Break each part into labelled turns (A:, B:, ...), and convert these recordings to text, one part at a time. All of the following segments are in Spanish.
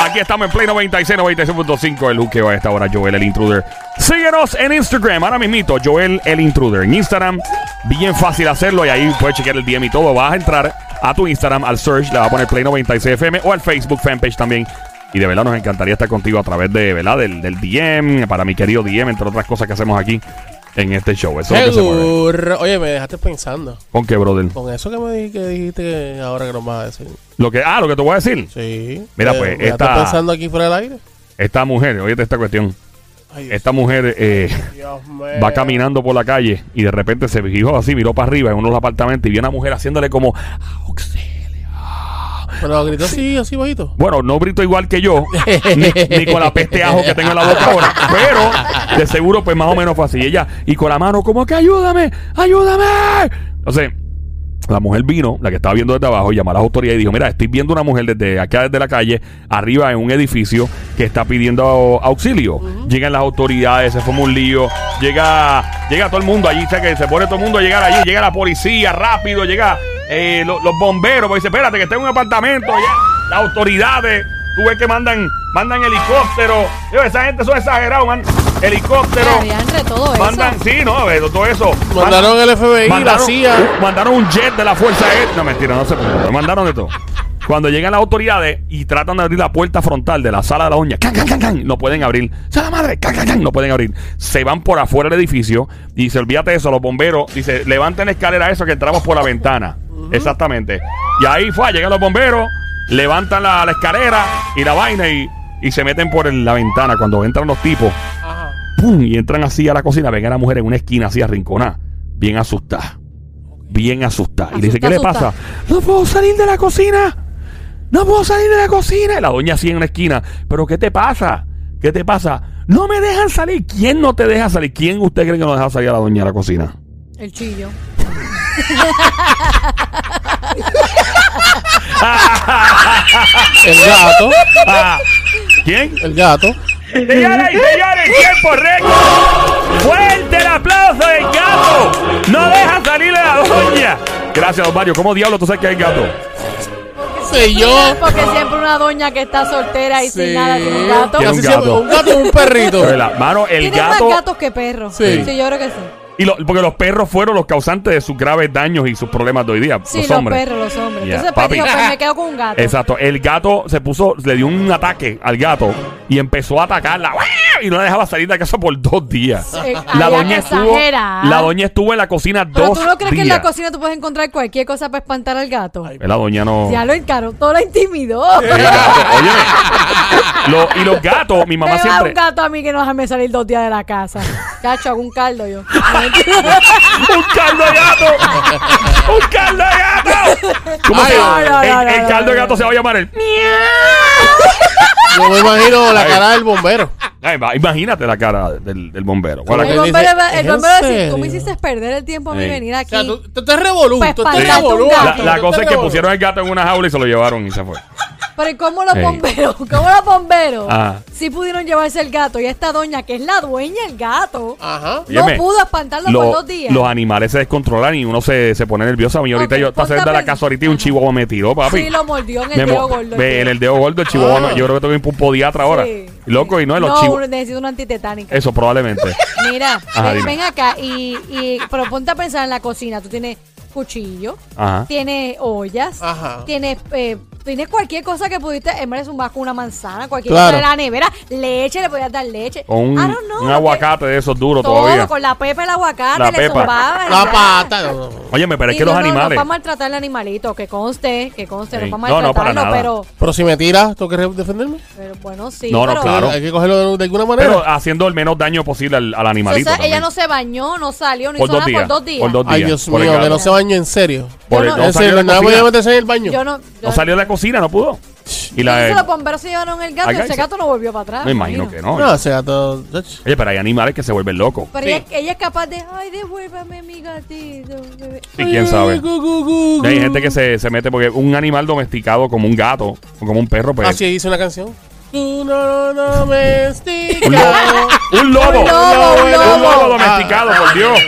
A: Aquí estamos en Play 96, 96.5. El juqueo a esta hora, Joel el Intruder. Síguenos en Instagram, ahora mismito, Joel el Intruder. En Instagram, bien fácil hacerlo y ahí puedes chequear el DM y todo. Vas a entrar a tu Instagram, al search, le vas a poner Play 96 FM o al Facebook fanpage también. Y de verdad nos encantaría estar contigo a través de, ¿verdad? Del, del DM, para mi querido DM, entre otras cosas que hacemos aquí en este show. Eso es lo que se mueve.
B: Seguro. Oye, me dejaste pensando.
A: ¿Con qué, brother?
B: Con eso que me di- que dijiste que ahora que nos vas a decir.
A: Lo que, ah, lo que te voy a decir.
B: Sí.
A: Mira,
B: Eh,
A: pues,
B: me dejaste
A: esta-
B: pensando aquí fuera del aire.
A: Esta mujer, oye esta cuestión.
B: Ay, Dios,
A: Esta mujer eh,
B: Dios mío.
A: va caminando por la calle y de repente se fijó así, miró para arriba en uno de los apartamentos y vio una mujer haciéndole como auxilio.
B: Pero gritó así, así bajito.
A: Bueno, no grito igual que yo, ni, ni con la peste ajo que tengo en la boca ahora, pero de seguro pues más o menos fue así. Ella, y con la mano como que ayúdame, ayúdame. Entonces, la mujer vino, la que estaba viendo desde abajo, llamó a las autoridades y dijo, mira, estoy viendo una mujer desde acá, desde la calle, arriba en un edificio que está pidiendo auxilio. Llegan las autoridades, se forma un lío, llega, llega todo el mundo allí, sé que se pone todo el mundo a llegar allí, llega la policía rápido, llega eh, lo- los bomberos, porque dice, espérate, que está en un apartamento, ya, las autoridades, tú ves que mandan, mandan helicópteros, Yo, esa gente son exagerados, man, helicópteros,
C: entre todo eso.
A: mandan, sí, no, eh, todo eso.
B: Mandaron el FBI, la
A: Mandaron,
B: CIA.
A: mandaron un jet de la Fuerza Aérea. No, mentira, no se puede. Mandaron de todo. Cuando llegan las autoridades y tratan de abrir la puerta frontal de la sala de la uña, can, can, can, can, no pueden abrir. ¡Se la madre! Can, can, can, no pueden abrir. Se van por afuera del edificio y se olvídate de eso. Los bomberos dice, levanten la escalera eso que entramos por la ventana. Exactamente. Y ahí fue, llegan los bomberos, levantan la, la escalera y la vaina y, y se meten por el- la ventana. Cuando entran los tipos,
B: Ajá.
A: ¡pum! Y entran así a la cocina, ven a la mujer en una esquina así arrinconada, bien asustada. Bien asustada. Y le dice, ¿qué le pasa? No puedo salir de la cocina. No puedo salir de la cocina. Y la doña así en una esquina. ¿Pero qué te pasa? ¿Qué te pasa? No me dejan salir. ¿Quién no te deja salir? ¿Quién usted cree que no deja salir a la doña a la cocina?
C: El chillo.
B: El gato.
A: Ah, ¿Quién?
B: El gato.
A: Señoras y señores, tiempo récord. Fuerte el aplauso del gato. No deja salir a la doña. Gracias, don Mario. ¿Cómo diablo tú sabes que hay gato?
B: Sé yo.
C: Porque siempre una doña que está soltera y
B: Sí.
C: sin nada tiene un gato.
A: Un
B: Casi siempre
A: gato.
B: Un gato y un perrito.
A: Mano, el
C: Tiene
A: gato.
C: más gatos que perros.
B: Sí.
C: Sí. yo creo que sí.
A: Y lo- porque los perros fueron los causantes de sus graves daños y sus problemas de hoy día.
C: Sí,
A: los
C: los,
A: hombres.
C: perros, los hombres.
A: Ya,
C: Entonces, pues,
A: papi.
C: dijo, pues me quedo con un gato.
A: Exacto. El gato se puso, le dio un ataque al gato y empezó a atacarla. Y no la dejaba salir de casa por dos días.
C: Eh,
A: La
C: ay,
A: doña estuvo,
C: exagera.
A: la doña estuvo en la cocina
C: Pero
A: dos
C: tú no crees
A: días.
C: que en la cocina tú puedes encontrar cualquier cosa para espantar al gato.
A: La doña no.
C: Ya lo encaró, todo la intimidó.
A: Lo- y los gatos, mi mamá siempre.
C: un gato a mí que no déjame salir dos días de la casa. Cacho, hago un caldo yo.
A: ¡Un caldo de gato! ¡Un caldo de gato! ¿Cómo
B: Ay,
A: se
C: no,
A: el,
C: no,
A: el
C: no,
A: caldo de gato se va a llamar el.
B: Yo me imagino la cara del bombero.
A: Ay, va, imagínate la cara del, del bombero. ¿Cuál es la
B: ¿Cómo
C: El bombero,
B: dice,
C: va- el
B: ¿en
C: bombero va a decir, tú me hiciste perder el tiempo a mí
A: Sí.
C: venir
B: O
C: aquí.
B: sea, tú, tú te revolú.
C: Pues
B: Tú revolú.
C: gato.
A: La, cosa es que
B: revolú.
A: pusieron el gato en una jaula y se lo llevaron y se fue.
C: Pero ¿y cómo los
A: Ey.
C: bomberos? ¿Cómo los bomberos?
A: Ah.
C: Sí pudieron llevarse el gato y esta doña, que es la dueña del gato,
B: Ajá.
C: no
A: Óyeme,
C: pudo espantarlo
A: Lo-
C: por dos días.
A: Los animales se descontrolan y uno se, se pone nervioso. A mí ahorita
C: Ok,
A: yo estaba
C: ponte
A: saliendo de la
C: a
A: casa ahorita y un
C: pensar.
A: chihuahua me tiró, papi.
C: Sí, lo mordió en el
A: Me
C: dedo
A: mo-
C: gordo.
A: ve, en el dedo gordo el chihuahua.
B: Ah.
A: me- Yo creo que por un podiatra ahora.
C: Sí.
A: Loco, y no de los
C: no,
A: chihuahuas.
C: necesito una antitetánica.
A: Eso probablemente.
C: Mira,
A: Ajá,
C: ven,
A: dime.
C: ven acá y, y pero ponte a pensar en la cocina. Tú tienes cuchillo,
A: Ajá.
C: tienes ollas,
B: Ajá.
C: tienes eh, tienes cualquier cosa que pudiste, en vez de un vaco, una manzana, cualquier
B: Claro.
C: cosa de la nevera, leche, le podías dar leche.
A: O un,
C: know, lo
A: aguacate de esos duros
C: todo,
A: todavía.
C: con la pepa y el aguacate,
A: La
C: le
A: pepa.
B: La
C: ya.
B: pata.
A: pero es
C: Y
A: que los
C: no, no,
A: animales.
C: No, para maltratar al animalito, que conste, que conste, no para
A: No, no, para
C: maltratarlo,
A: nada.
C: pero,
B: Pero si me tiras, ¿tú quieres defenderme?
C: pero bueno, sí.
A: No, no,
C: pero,
A: claro.
B: Hay que cogerlo de, de alguna manera.
A: Pero haciendo el menos daño posible al, al
C: O
A: animalito.
C: sea, ella no se bañó, no salió, no
A: por
C: hizo
A: dos
C: nada
A: días.
C: por dos días.
A: Por dos días.
B: Ay, Dios mío, que no se bañó en serio.
A: Por
C: no-
B: En serio,
A: cocina.
B: meterse en el baño.
C: Yo no. Yo,
A: No salió de la cocina, no pudo. Y la,
C: Entonces los bomberos se llevaron el gato
A: Ay,
C: y ese
A: ay,
C: gato no volvió para atrás.
A: me imagino que no. Oye, pero hay animales que se vuelven locos.
C: Pero
B: Sí.
C: ella, ella es capaz de, ay, devuélvame mi gatito. bebé".
A: Sí, quién sabe. Y hay gente que se, se mete porque un animal domesticado como un gato o como un perro, pues.
B: Así dice una canción. Uno domesticado.
A: Un lobo.
C: Un lobo, un
A: Un lobo
C: lobo.
A: domesticado, por Dios.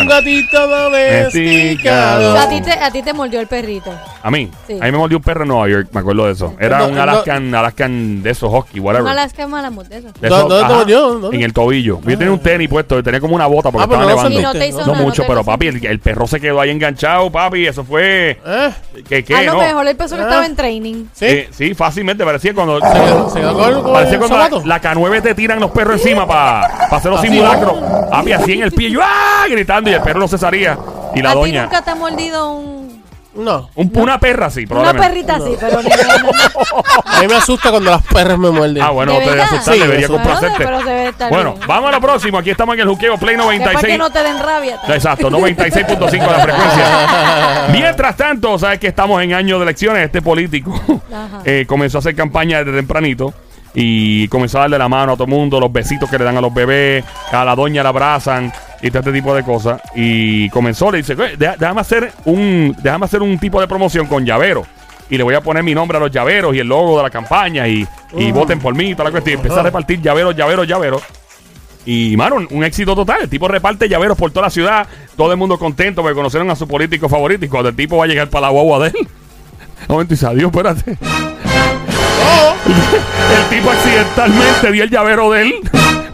B: Un gatito domesticado.
C: A ti, te, a ti te mordió el perrito.
A: A mí.
C: Sí.
A: A mí me mordió un perro en Nueva York, me acuerdo de eso. Era
B: No,
A: un
B: no.
A: Alaskan, Alaskan de esos husky, whatever.
C: Un Alaska Malamut de eso.
A: De
B: ¿Dó-
A: esos-
B: dónde te
A: ajá,
B: mordió? ¿Dónde?
A: En el tobillo. Yo tenía un tenis puesto, tenía como una bota porque
B: Ah, pero
A: estaba
B: no
C: Y
A: nevando.
C: no te hizo
B: No
A: No
C: nada,
A: mucho,
C: te
A: pero
C: hizo-
A: papi, el, el perro se quedó ahí enganchado, papi. Eso fue.
B: ¿Eh?
A: ¿Qué, qué?
C: A lo
A: no?
C: mejor el peso que
B: Ah.
C: estaba en training.
B: ¿Sí?
A: Eh, sí, fácilmente. Parecía cuando.
B: Se quedó- se quedó con- con
A: Parecía
B: el
A: cuando la,
B: zapato.
A: la K9 te tiran los perros encima para hacer los
B: Así,
A: simulacros. Papi, así en el pie, yo ¡ah! Y el perro no cesaría. Y la
C: a ti
A: doña.
C: nunca te ha mordido un,
B: No.
A: Un- Una perra, sí,
C: una
A: probablemente.
C: perrita así, pero ni- no,
B: A mí me asusta cuando las perras me muerden.
A: Ah, bueno,
C: ¿De
A: no te debe
C: verdad?
A: asustar,
B: Sí,
A: debería complacerte.
C: Pero debe estar
A: Bueno,
C: bien.
A: vamos a lo próximo. Aquí estamos en el juqueo Play
C: Después
A: 96.
C: que no te den rabia.
A: Exacto, 96.5 la frecuencia. Mientras tanto, sabes que estamos en año de elecciones. Este político
C: Ajá.
A: eh, comenzó a hacer campaña desde tempranito y comenzó a darle la mano a todo el mundo, los besitos que le dan a los bebés, a la doña la abrazan y todo este tipo de cosas. Y comenzó, le dice, "Oye, deja- déjame hacer un, déjame hacer un tipo de promoción con llavero. Y le voy a poner mi nombre a los llaveros y el logo de la campaña y, y voten por mí y toda la cuestión. Y empecé a repartir llaveros, llaveros, llaveros. Y, mano, un, un éxito total. El tipo reparte llaveros por toda la ciudad. Todo el mundo contento porque conocieron a su político favorito. Y cuando el tipo va a llegar para la guagua de él. Un momento y dice, adiós, espérate. el tipo accidentalmente dio el llavero de él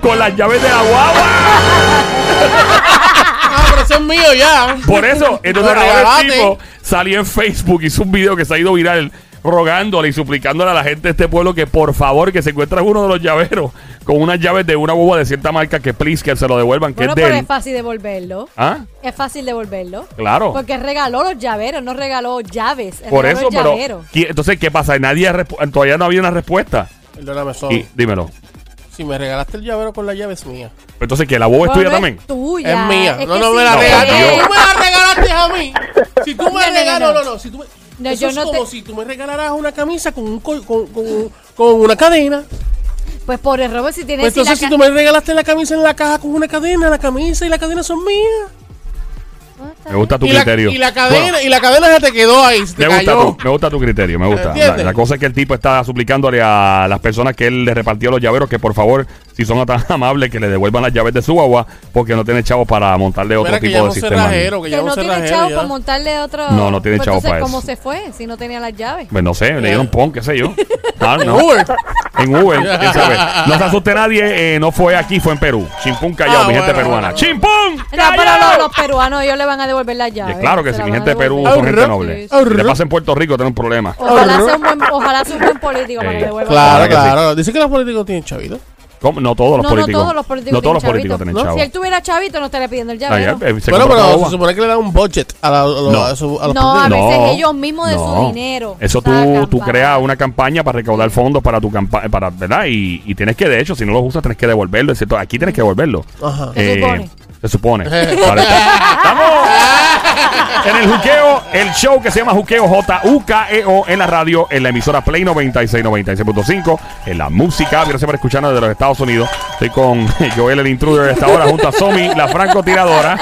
A: con las llaves de la guagua.
B: Ah, pero ese es mío ya.
A: Por eso, entonces ahora el tipo salió en Facebook, hizo un video que se ha ido viral rogándole y suplicándole a la gente de este pueblo que por favor que se encuentra uno de los llaveros con unas llaves de una boba de cierta marca que please que se lo devuelvan, que
C: Bueno,
A: es de
C: pero es fácil devolverlo.
A: ¿Ah?
C: Es fácil devolverlo.
A: Claro.
C: Porque regaló los llaveros, no regaló llaves.
A: Por
C: regaló
A: eso, pero
C: llavero.
A: ¿qui- entonces ¿qué pasa? Nadie todavía no había una respuesta.
B: Perdóname.
A: Y dímelo.
B: Si me regalaste el llavero con la llave es mía.
A: Entonces que la boba es tuya
C: no
A: también.
C: tuya.
B: Es mía.
C: Es
B: no, no
C: si
B: me la
C: no
B: regalaste. Tú me la regalaste a mí. Si tú me
C: No, no, no,
B: regalas,
C: no.
B: no, no, Si tú me,
C: No,
B: eso
C: yo
B: es
C: no
B: como
C: te-
B: si tú me regalaras una camisa con, un co- con, con, con una cadena.
C: Pues por el robo, si tienes.
B: Pues
C: si la
B: entonces, si tú me regalaste la camisa en la caja con una cadena, la camisa y la cadena son mías.
A: Me gusta tu
B: y, la,
A: criterio.
B: y la cadena,
A: Bueno,
B: y la cadena se te quedó ahí. Se te
A: me gusta, tu, me gusta tu criterio, me gusta. La, la cosa es que el tipo está suplicándole a las personas que él le repartió los llaveros que por favor, si son tan amables, que le devuelvan las llaves de su agua porque no tiene chavos para montarle otro
B: que
A: tipo
B: ya
A: de sistema.
B: cerrajero, que ya
C: no tiene
B: cerrajero.
C: chavos
B: ya.
C: para montarle otro.
A: No, no tiene
C: Pues
A: chavos
C: entonces,
A: para
C: ¿Cómo
A: eso.
C: se fue? Si no tenía las llaves.
A: Pues no sé, le dieron pon, qué sé yo. Ah,
B: En
A: no.
B: Uber.
A: En Uber, quién sabe. No se asuste nadie, eh, no fue aquí, fue en Perú. Chimpún callado,
B: Ah,
A: mi gente
B: bueno,
A: peruana.
B: bueno.
A: ¡Chimpún!
C: No, pero los, los peruanos, ellos le van a devolver las
A: Eh,
C: llaves.
A: claro que
C: Se
A: sí, mi
C: van a
A: gente de Perú
C: devolver.
A: son gente noble. Si le pasa en Puerto Rico, tienen un problema.
C: Ojalá sea un buen, ojalá sea un buen político para
A: Eh,
C: que devuelva
B: Claro,
A: Claro que sí.
B: claro. Dice que los políticos tienen chavito.
A: ¿Cómo? No todos los
C: no,
A: políticos.
C: no todos los políticos
A: No todos los
C: tienen
A: políticos tienen chavos.
C: Si él tuviera chavito, no estaría pidiendo el
A: Ah,
C: llavero.
A: ya, eh, se
B: Bueno, pero
A: agua.
B: se supone que le dan un budget a, la- a los-
A: No.
B: a su- a los
C: No, a veces ellos mismos de su dinero
A: Eso tú, tú creas una campaña para recaudar fondos para tu campaña, para, ¿verdad? Y, y tienes que, de hecho, si no los usas, tienes que devolverlo. es cierto, Aquí tienes que devolverlo.
B: Ajá.
C: Se supone.
A: Se supone. Estamos en el juqueo, el show que se llama Juqueo J-U-K-E-O en la radio, en la emisora Play 96, 96.5, en la música. Gracias por escucharnos desde los Estados Unidos. Estoy con Joel el Intruder a esta hora, junto a Somi, la francotiradora.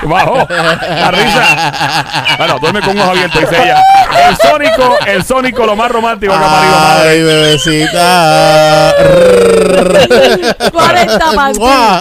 A: Bajo la risa. Bueno, duerme con ojos abiertos, dice ella. El Sónico, el Sónico, lo más romántico que ha parido madre.
B: Ay, bebecita.
C: 40 para ti,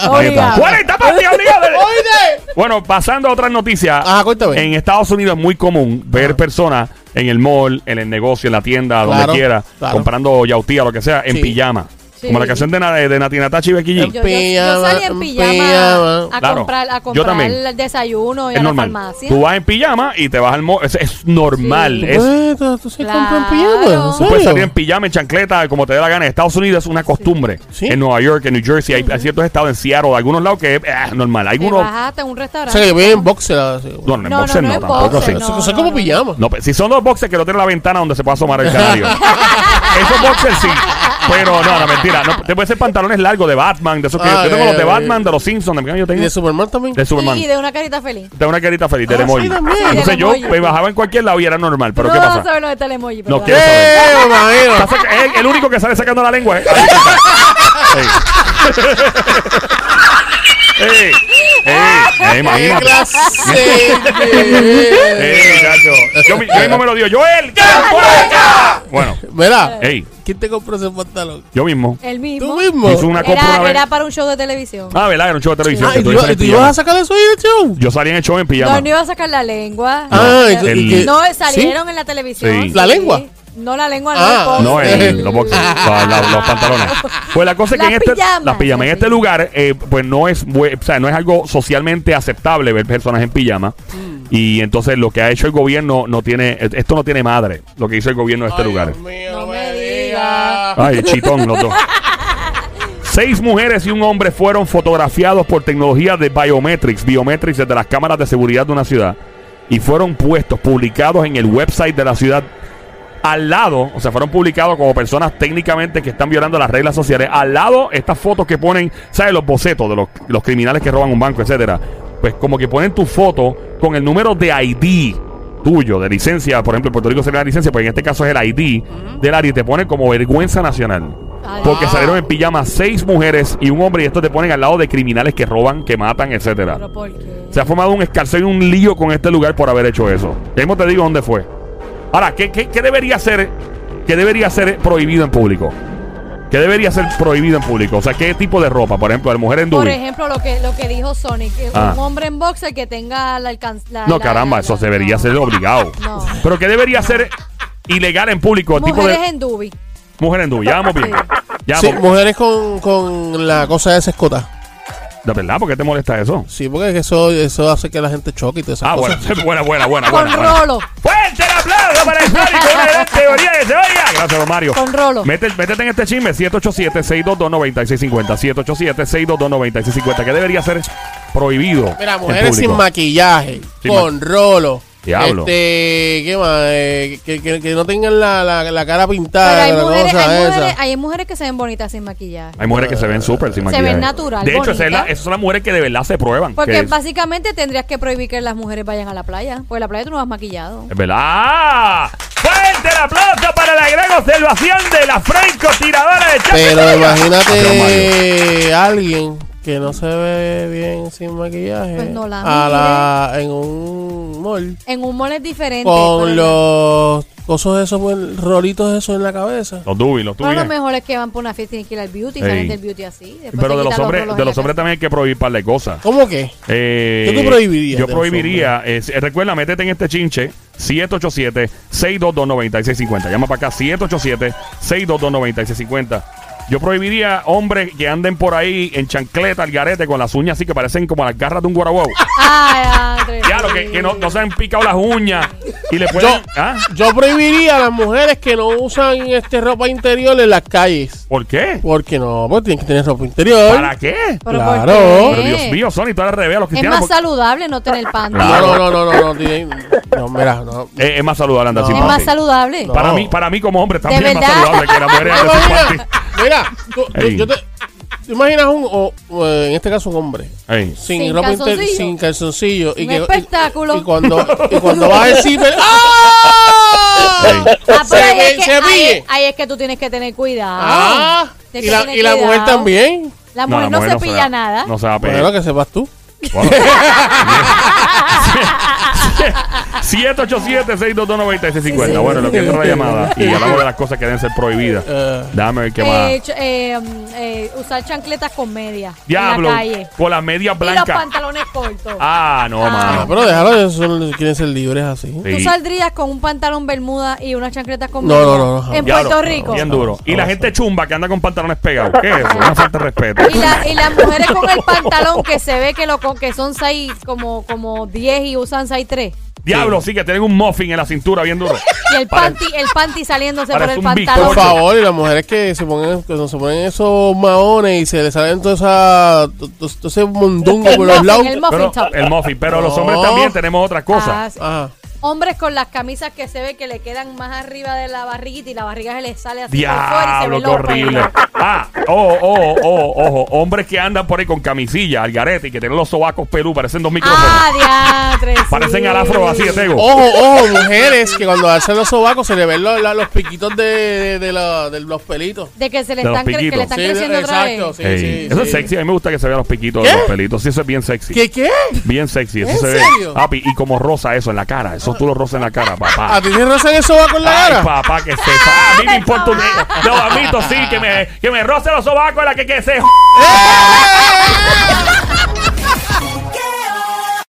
C: obligado.
A: 40 partidos, obligado.
B: Oye.
A: Bueno, pasando a otras noticias.
B: Ajá, cuéntame.
A: En Estados Unidos es muy común ver personas en el mall, en el negocio, en la tienda, donde quiera,
B: claro.
A: comprando yautía, lo que sea, en
B: Sí.
A: pijama.
C: Sí.
A: Como la canción de, Na- de Nati Natacha y Becky G.
C: Yo, yo- yo
B: Pijama,
C: salí en pijama,
B: pijama.
C: a
A: Claro.
C: comprar, a
A: Yo
C: comprar
A: también.
C: el desayuno y
A: es
C: a la
A: normal.
C: farmacia.
A: Tú vas en pijama y te vas al mall. Es, es normal.
C: Sí.
A: Es,
B: Pues, tú- tú sí
C: Claro.
B: compras pijama. ¿en
C: Tú
A: Tú puedes
B: serio?
A: salir en pijama, en chancleta, como te dé la gana. En Estados Unidos es una costumbre.
B: Sí.
A: En Nueva York, en New Jersey, hay, hay ciertos estados, en Seattle, algunos lados que es eh, normal.
C: Te
A: Algunos.
C: bajaste en un
B: O
C: restaurante.
B: sea, que en boxer. así.
A: No, no, en
C: No,
A: boxer
C: no,
A: no,
C: no en
A: tampoco
C: boxer,
A: así.
C: no.
B: Es como pijama.
A: No, pe- si son los boxers que no tienen la ventana donde se pueda asomar el canario. Esos boxers sí. Pero no, no, mentira. No, te puede ser pantalones largos de Batman, de esos que
B: Ah,
A: yo tengo los de Batman, de los Simpsons, de yo
B: ¿Y
A: tengo
B: de Superman también?
A: de Superman.
C: Y de una carita feliz.
A: De una carita feliz, de
B: Ah,
A: emoji.
B: sí, también. Sí,
A: Entonces
C: del
A: yo
C: emoji.
A: me bajaba en cualquier lado y era normal. Pero
C: no
A: ¿qué
C: a
A: pasa?
C: saber lo pero
A: No saber.
B: ¡Eh, me imagino!
A: Está saca- es el único que sale sacando la lengua. ¿eh? Ahí está. Ey.
B: ¡Qué
A: imagínate.
B: clase de-
A: muchacho. Yo, mi- yo mismo me lo digo. ¡Joel! ¡Campueca! Bueno,
B: Mira,
A: ey,
B: ¿quién te compró ese pantalón?
A: yo mismo.
C: El mismo.
B: ¿Tú mismo?
A: Hizo una compra una
C: Era,
A: vez.
C: era para un show de televisión.
A: Ah, ¿verdad? Era un show de televisión.
B: Ah,
A: que
B: ¿y
A: tú
B: tú,
A: ibas en
B: y tú
A: pijama.
B: ibas a sacar eso ahí del show?
A: Yo salí en el show en pijama.
C: No, no iba a sacar la lengua.
B: Ah,
C: no,
B: ¿y tú-
A: el-
B: y qué?
C: no, salieron en la televisión.
A: Sí.
B: ¿La lengua?
C: No, la lengua
B: Ah.
C: no.
A: No,
C: el
A: el,
C: post.
A: los, boxers, la- la- los pantalones. Pues la cosa es que
C: Las
A: en este,
C: pijamas.
A: las pijamas, en este lugar, eh, pues no es, bue- o sea, no es algo socialmente aceptable ver personas en pijama.
B: Mm.
A: Y entonces lo que ha hecho el gobierno no tiene, esto no tiene madre, lo que hizo el gobierno de este
B: Ay,
A: lugar.
B: Dios mío,
C: No
B: no
C: me digas.
A: Ay, chitón los dos. Seis mujeres y un hombre fueron fotografiados por tecnología de biometrics, biometrics desde las cámaras de seguridad de una ciudad y fueron puestos, publicados en el website de la ciudad al lado, o sea, fueron publicados como personas técnicamente que están violando las reglas sociales. Al lado, estas fotos que ponen, ¿sabes? Los bocetos de los, los criminales que roban un banco, etcétera. Pues como que ponen tu foto con el número de ID tuyo, de licencia. Por ejemplo, en Puerto Rico sería la licencia, pues en este caso es el ID del área y te ponen como vergüenza nacional. Porque
B: Ah.
A: salieron en pijama seis mujeres y un hombre y esto te ponen al lado de criminales que roban, que matan, etcétera. Se ha formado un escarceo y un lío con este lugar por haber hecho eso. Ya mismo te digo dónde fue. Ahora, ¿qué, qué, qué debería ser qué debería ser prohibido en público? ¿Qué debería ser prohibido en público? O sea, ¿qué tipo de ropa? Por ejemplo, de mujer en
C: Por
A: dubi.
C: ejemplo, lo que, lo que dijo Sonic, que
A: Ah.
C: un hombre en boxer que tenga la alcanza.
A: No, caramba, eso debería ser obligado.
C: No.
A: Pero ¿qué debería ser ilegal en público? El tipo
C: Mujeres
A: de
C: en dubi.
A: mujer en dubi. Ya vamos bien.
C: Sí.
A: Ya
B: Sí,
A: vamos-
B: mujeres con, con la cosa de esa escota.
A: ¿De verdad? ¿Por qué te molesta eso?
B: Sí, porque eso, eso hace que la gente choque y esas
A: Ah, bueno, buena, buena, buena,
C: Con
A: buena. buena.
C: rolo.
A: ¡Fuerte el aplauso para el! Una gran teoría que se oiga. Gracias, don Mario.
C: Con rolo.
A: Mete- métete en este chisme, 787-622-9650. 787-622-9650. ¿Qué debería ser prohibido?
B: Mira,
A: en
B: mujeres sin maquillaje,
A: Sin
B: con rolo.
A: Diablo.
B: Este, ¿qué más? Eh, que, que- que no tengan la, la, la cara
C: Pero
B: pintada.
C: hay
B: la
C: mujeres,
B: cosa
C: hay,
B: esa.
C: mujeres, hay mujeres que se ven bonitas sin maquillaje.
A: Hay mujeres que se ven súper sin
C: Se
A: maquillaje.
C: ven natural,
A: De hecho, es la- esas son las mujeres que de verdad se prueban.
C: Porque
A: que es,
C: básicamente tendrías que prohibir que las mujeres vayan a la playa. Porque en la playa tú no vas maquillado.
A: es verdad. ¡Ah! ¡Fuerte el aplauso para la gran observación de la francotiradora de Chaco!
B: Pero imagínate alguien que no se ve bien sin maquillaje
C: Pues no la
B: a la, en un mall
C: En un mall es diferente.
B: con los cosos esos, pues, rolitos esos en la cabeza.
A: Los dubis, los
C: Pero
A: dubis.
C: lo mejor es que van por una fiesta y tienen que ir al beauty. Salen del beauty así. después
A: Pero de los hombres,
C: rolos
A: de los hombres también hay que prohibir par de cosas.
B: ¿Cómo que?
A: Eh,
B: ¿Qué tú prohibirías
A: Yo
B: los
A: prohibiría, eh, recuerda, métete en este chinche, 787-622-9650. Llama para acá, 787-622-9650. Yo prohibiría hombres que anden por ahí en chancleta, al garete, con las uñas así que parecen como las garras de un guaraguau.
C: Ay, Andrés.
A: Ya, lo que, que no, no se han picado las uñas y le pueden...
B: Yo,
A: ¿Ah?
B: yo prohibiría a las mujeres que no usan este ropa interior en las calles.
A: ¿Por qué?
B: Porque no, pues tienen que tener ropa interior.
A: ¿Para qué?
C: ¿Pero
B: Claro.
C: por qué?
A: Pero Dios mío, Sony, tú eres revés a los
C: Es
A: cristianos.
C: más
A: porque-
C: saludable no tener panty.
A: Claro.
B: No, no, no, no, no, no, mira, no.
A: Es más saludable andar
B: No.
A: sin
C: Es más saludable.
B: No.
A: Para mí, para mí como hombre también
C: ¿De
A: es más saludable que la mujer ande sin
B: mira, tú- yo te, ¿tú imaginas un, o, o, en este caso un hombre, sin,
C: Sin
B: ropa interior,
C: calzoncillo.
B: sin calzoncillo. y
C: Un
B: que, y-
C: espectáculo.
B: Y, cuando, y cuando va a decir. ¡ah!
C: Ah, pero ahí,
B: ve-
C: es que,
B: se
C: ahí,
B: ríe.
C: ahí es que tú tienes que tener cuidado.
B: Ah,
C: Tienes
B: y
C: que
B: la,
C: tener
B: y la mujer
C: cuidado.
B: también.
C: La mujer no, se
A: se
C: pilla
A: da-
C: nada.
A: No se va a pegar.
B: Bueno, que sepas tú.
A: Bueno. 787-622-9650. Bueno, lo que entra la llamada y hablamos de las cosas que deben ser prohibidas.
B: Eh,
A: Déjame ver qué
C: Eh,
A: más.
C: ch- eh, eh, usar chancletas con media
A: Diablo,
C: en la calle.
A: con las medias
C: Y los
A: blancas.
C: pantalones cortos.
A: Ah, no,
C: Ah.
B: ah,
A: mano.
B: pero déjalo, ellos son- quieren ser libres así.
A: Sí.
C: ¿Tú saldrías con un pantalón bermuda y unas chancletas con
B: No,
C: media?
B: no, no, no.
C: En
A: Diablo,
C: Puerto Rico.
A: Bien duro. Y la gente chumba que anda con pantalones pegados. ¿Qué es eso? Una falta de respeto.
C: Y, la- y las mujeres con el pantalón que se ve que lo con- que son 6 como, como 10 y usan 6 3.
A: Diablo, sí que tienen un muffin en la cintura bien duro.
C: Y el panty, el panty saliéndose por
A: Parece
C: el
A: un
C: pantalón.
B: Por favor, y las mujeres que se ponen, que se ponen esos maones y se les salen todo, esa, to- to- todo ese
C: El
B: por los
C: muffin,
B: lados.
C: el muffin
A: Pero,
C: top.
A: el muffin. Pero los
B: No.
A: hombres también tenemos otras
C: Ah,
A: cosas.
C: sí.
B: Ajá.
C: Hombres con las camisas que se ve que le quedan más arriba de la barriguita y la barriga se les sale así por fuera y se
A: Diablo, horrible. Ah, oh, oh, oh, ojo. Hombres que andan por ahí con camisilla, al garete y que tienen los sobacos pelú, parecen dos micrófonos.
C: Ah, diantre,
A: parecen
C: sí.
A: al afro así de tego.
B: Ojo, ojo, mujeres que cuando hacen los sobacos se le ven los, la- los piquitos de, de, de la- de los pelitos.
C: De que se le están, cre- que
A: piquitos.
C: le están
B: Sí,
C: creciendo otra vez.
B: exacto, sí,
A: Ey,
B: sí,
A: eso
B: sí.
A: es sexy. A mí me gusta que se vean los piquitos de los pelitos. Sí, eso es bien sexy.
B: ¿Qué, qué?
A: Bien sexy. Eso
B: ¿En
A: se
B: serio?
A: ve. Papi, y como rosa eso en la cara. Eso tú lo rosas en la cara, papá.
B: ¿A ti te rozan el sobaco en la
A: Ay,
B: cara?
A: papá, que sepa. A mí me importa un. No, a mí sí, que me, que me roce los sobacos la que que se.
B: ¡Eh!